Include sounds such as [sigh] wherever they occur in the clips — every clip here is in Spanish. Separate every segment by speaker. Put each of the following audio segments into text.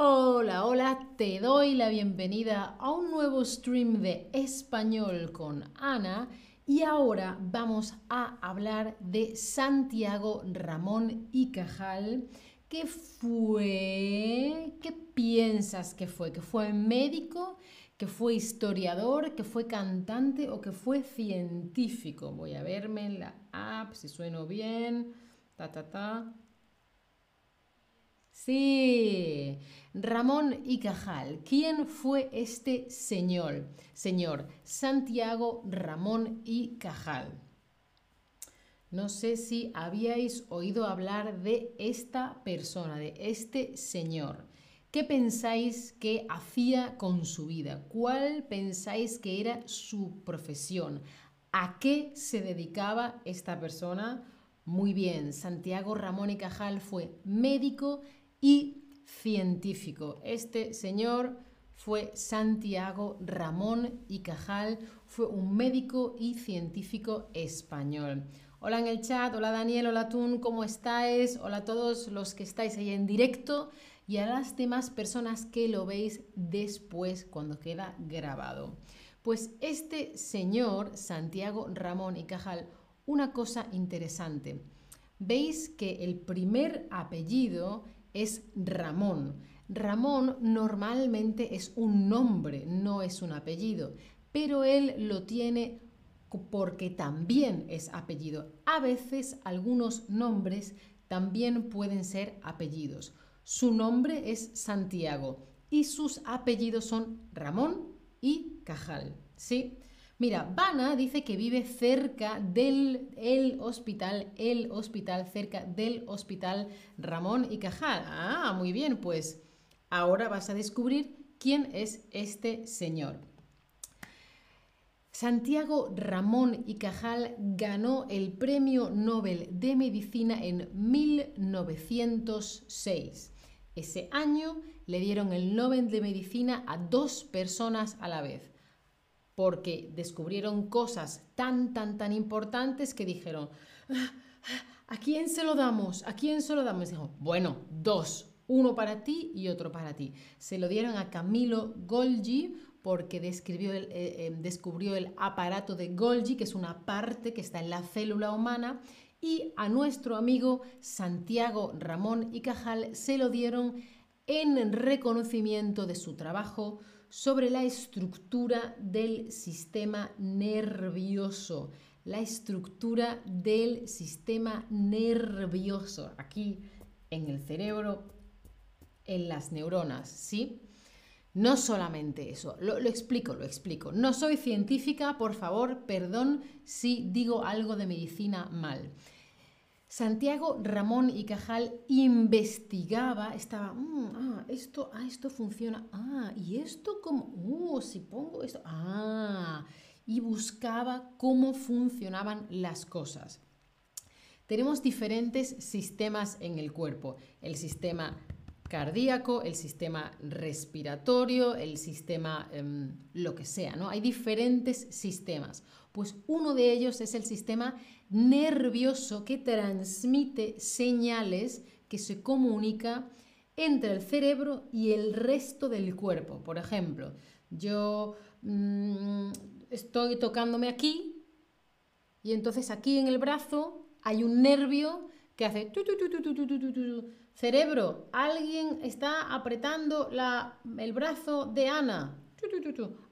Speaker 1: Hola, hola, te doy la bienvenida a un nuevo stream de español con Ana y ahora vamos a hablar de Santiago Ramón y Cajal. ¿Qué fue? ¿Qué piensas que fue? ¿Que fue médico? ¿Que fue historiador? ¿Que fue cantante? ¿O que fue científico? Voy a verme en la app si sueno bien. Ta, ta, ta. Sí, Ramón y Cajal. ¿Quién fue este señor? Señor Santiago Ramón y Cajal. No sé si habíais oído hablar de esta persona, de este señor. ¿Qué pensáis que hacía con su vida? ¿Cuál pensáis que era su profesión? ¿A qué se dedicaba esta persona? Muy bien, Santiago Ramón y Cajal fue médico y científico. Este señor fue Santiago Ramón y Cajal, fue un médico y científico español. Hola en el chat, hola Daniel, hola Tun, ¿cómo estáis? Hola a todos los que estáis ahí en directo y a las demás personas que lo veis después cuando queda grabado. Pues este señor, Santiago Ramón y Cajal, una cosa interesante. Veis que el primer apellido es Ramón. Ramón normalmente es un nombre, no es un apellido, pero él lo tiene porque también es apellido. A veces algunos nombres también pueden ser apellidos. Su nombre es Santiago y sus apellidos son Ramón y Cajal. ¿sí? Mira, Vana dice que vive cerca del el hospital, el hospital, cerca del hospital Ramón y Cajal. Ah, muy bien, pues ahora vas a descubrir quién es este señor. Santiago Ramón y Cajal ganó el Premio Nobel de Medicina en 1906. Ese año le dieron el Nobel de Medicina a dos personas a la vez porque descubrieron cosas tan, tan, tan importantes que dijeron, ah, ¿a quién se lo damos? ¿A quién se lo damos? Bueno, dos, uno para ti y otro para ti. Se lo dieron a Camilo Golgi porque describió el, eh, eh, descubrió el aparato de Golgi, que es una parte que está en la célula humana, y a nuestro amigo Santiago Ramón y Cajal se lo dieron en reconocimiento de su trabajo sobre la estructura del sistema nervioso. La estructura del sistema nervioso. Aquí en el cerebro, en las neuronas, ¿sí? No solamente eso, lo, explico, lo explico. No soy científica, por favor, perdón si digo algo de medicina mal. Santiago Ramón y Cajal investigaba, estaba, mm, ah, esto, ah, esto funciona, ah, y esto como, oh, si pongo esto, ah, y buscaba cómo funcionaban las cosas. Tenemos diferentes sistemas en el cuerpo, el sistema cardíaco, el sistema respiratorio, el sistema em, lo que sea, ¿no? Hay diferentes sistemas. Pues uno de ellos es el sistema nervioso que transmite señales que se comunica entre el cerebro y el resto del cuerpo. Por ejemplo, yo mm, estoy tocándome aquí y entonces aquí en el brazo hay un nervio que hace cerebro, alguien está apretando el brazo de Ana.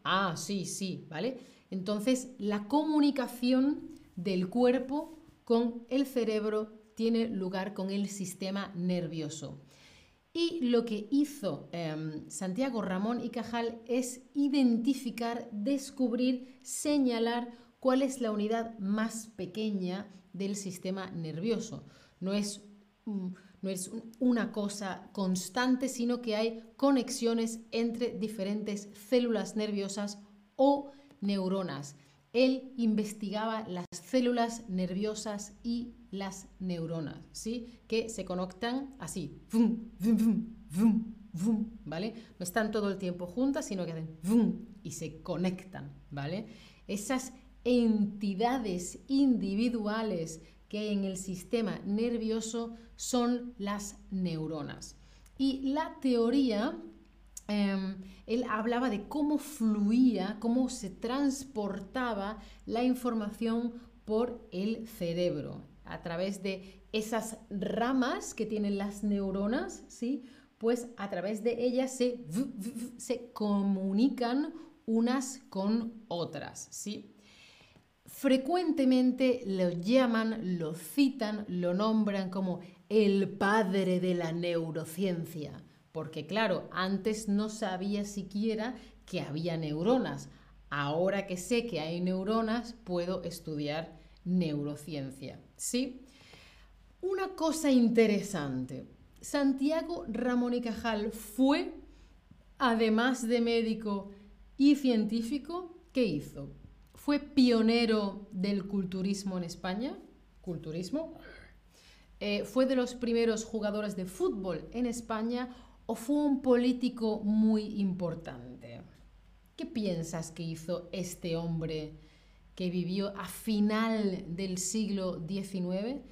Speaker 1: Ah, sí, sí, ¿vale? Entonces la comunicación del cuerpo con el cerebro tiene lugar con el sistema nervioso. Y lo que hizo em, Santiago Ramón y Cajal es identificar, descubrir, señalar cuál es la unidad más pequeña del sistema nervioso. No es, no es una cosa constante, sino que hay conexiones entre diferentes células nerviosas o neuronas. Él investigaba las células nerviosas y las neuronas, ¿sí? Que se conectan así, ¿vale? No están todo el tiempo juntas, sino que hacen y se conectan, ¿vale? Esas entidades individuales que en el sistema nervioso son las neuronas. Y la teoría Em, él hablaba de cómo fluía, cómo se transportaba la información por el cerebro a través de esas ramas que tienen las neuronas, ¿sí? Pues a través de ellas se, se comunican unas con otras, ¿sí? Frecuentemente lo llaman, lo citan, lo nombran como el padre de la neurociencia porque claro, antes no sabía siquiera que había neuronas. Ahora que sé que hay neuronas, puedo estudiar neurociencia. ¿Sí? Una cosa interesante. Santiago Ramón y Cajal fue, además de médico y científico, ¿qué hizo? Fue pionero del culturismo en España. ¿Culturismo? Eh, fue de los primeros jugadores de fútbol en España o fue un político muy importante? ¿Qué piensas que hizo este hombre que vivió a final del siglo XIX?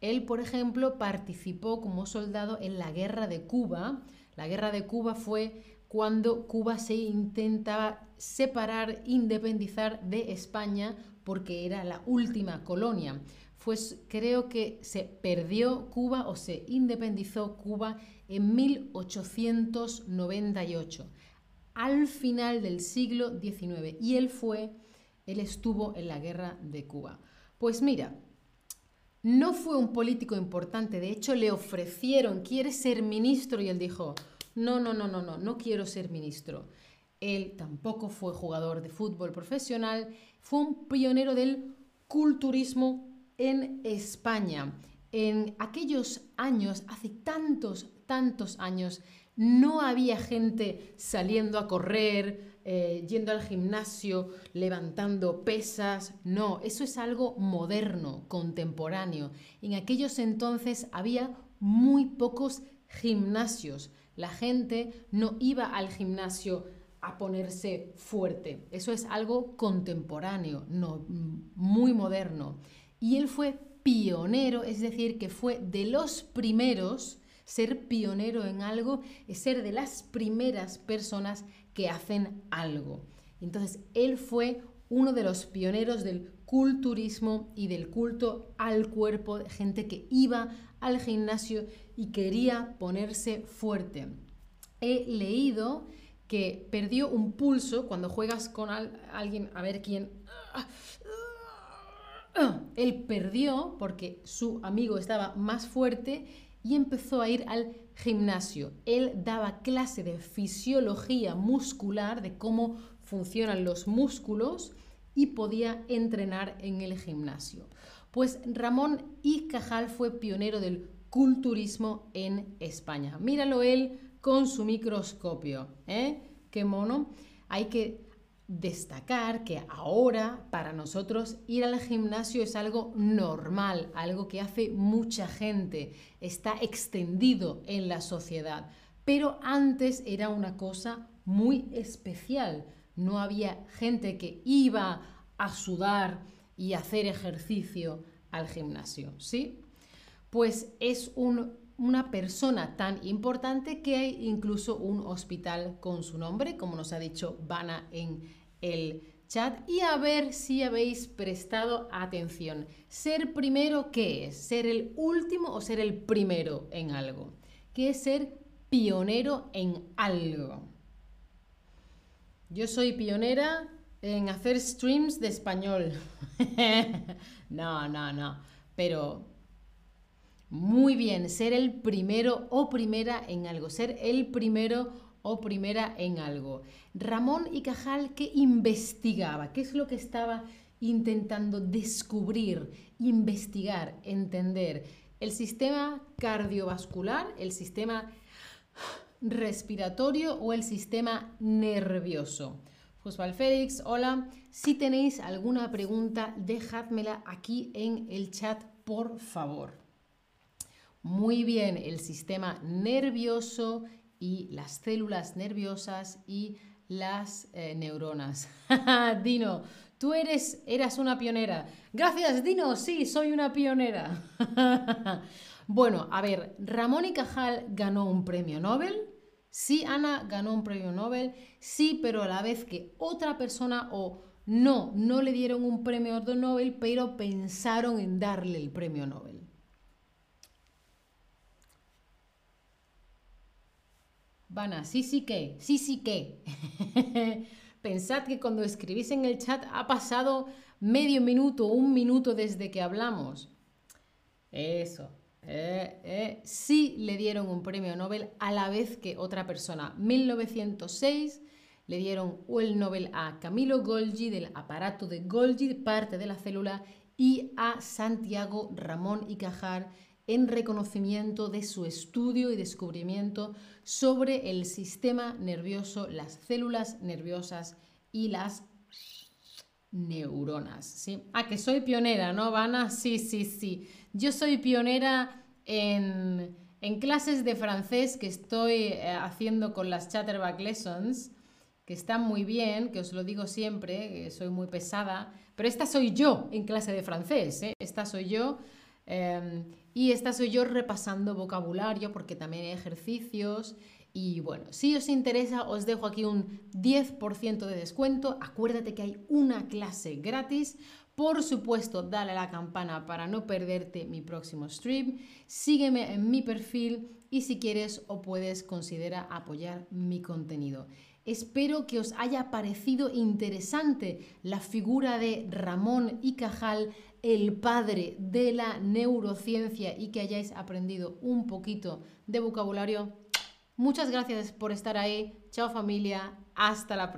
Speaker 1: Él, por ejemplo, participó como soldado en la guerra de Cuba. La guerra de Cuba fue cuando Cuba se intentaba separar, independizar de España porque era la última colonia. Pues creo que se perdió Cuba o se independizó Cuba en 1898, al final del siglo XIX. Y él fue, él estuvo en la guerra de Cuba. Pues mira, no fue un político importante, de hecho le ofrecieron, quiere ser ministro? Y él dijo, no, no, no, no, no, no quiero ser ministro. Él tampoco fue jugador de fútbol profesional, fue un pionero del culturismo en España. En aquellos años, hace tantos, tantos años, no había gente saliendo a correr, eh, yendo al gimnasio, levantando pesas. No, eso es algo moderno, contemporáneo. En aquellos entonces había muy pocos gimnasios. La gente no iba al gimnasio a ponerse fuerte. Eso es algo contemporáneo, no, muy moderno. Y él fue pionero, es decir, que fue de los primeros, ser pionero en algo es ser de las primeras personas que hacen algo. Entonces, él fue uno de los pioneros del culturismo y del culto al cuerpo, gente que iba al gimnasio y quería ponerse fuerte. He leído que perdió un pulso cuando juegas con alguien, a ver quién... [clears throat] Él perdió porque su amigo estaba más fuerte y empezó a ir al gimnasio. Él daba clase de fisiología muscular, de cómo funcionan los músculos y podía entrenar en el gimnasio. Pues Ramón y Cajal fue pionero del culturismo en España. Míralo él con su microscopio. ¿eh? Qué mono. Hay que destacar que ahora para nosotros ir al gimnasio es algo normal, algo que hace mucha gente, está extendido en la sociedad, pero antes era una cosa muy especial. No había gente que iba a sudar y hacer ejercicio al gimnasio, ¿sí? Pues es una persona tan importante que hay incluso un hospital con su nombre, como nos ha dicho Vana en el chat y a ver si habéis prestado atención. Ser primero, ¿qué es? ¿Ser el último o ser el primero en algo? ¿Qué es ser pionero en algo? Yo soy pionera en hacer streams de español. [laughs] no, no, no. Pero muy bien, ser el primero o primera en algo. Ser el primero o primera en algo. Ramón y Cajal, ¿qué investigaba? ¿Qué es lo que estaba intentando descubrir, investigar, entender? El sistema cardiovascular, el sistema respiratorio o el sistema nervioso. Josval Félix, hola. Si tenéis alguna pregunta, dejádmela aquí en el chat, por favor. Muy bien, el sistema nervioso y las células nerviosas y las eh, neuronas. [laughs] Dino, tú eres, eras una pionera. Gracias, Dino, sí, soy una pionera. [laughs] bueno, a ver, Ramón y Cajal ganó un premio Nobel. Sí, Ana ganó un premio Nobel, sí, pero a la vez que otra persona o no, no le dieron un premio Nobel, pero pensaron en darle el premio Nobel. Vana, sí, sí que, sí, sí que. [laughs] Pensad que cuando escribís en el chat ha pasado medio minuto, un minuto desde que hablamos. Eso. Eh, eh, sí le dieron un premio Nobel a la vez que otra persona. 1906 le dieron el Nobel a Camilo Golgi del aparato de Golgi, parte de la célula, y a Santiago Ramón y Cajar en reconocimiento de su estudio y descubrimiento sobre el sistema nervioso, las células nerviosas y las neuronas. ¿sí? Ah, que soy pionera, ¿no, Vana? Sí, sí, sí. Yo soy pionera en, clases de francés que estoy eh, haciendo con las Chatterback Lessons, que están muy bien, que os lo digo siempre, que soy muy pesada, pero esta soy yo en clase de francés, ¿eh? esta soy yo. Em, y esta soy yo repasando vocabulario porque también hay ejercicios. Y bueno, si os interesa, os dejo aquí un 10% de descuento. Acuérdate que hay una clase gratis. Por supuesto, dale a la campana para no perderte mi próximo stream. Sígueme en mi perfil y si quieres o puedes, considera apoyar mi contenido. Espero que os haya parecido interesante la figura de Ramón y Cajal, el padre de la neurociencia y que hayáis aprendido un poquito de vocabulario. Muchas gracias por estar ahí. Chao familia. Hasta la próxima.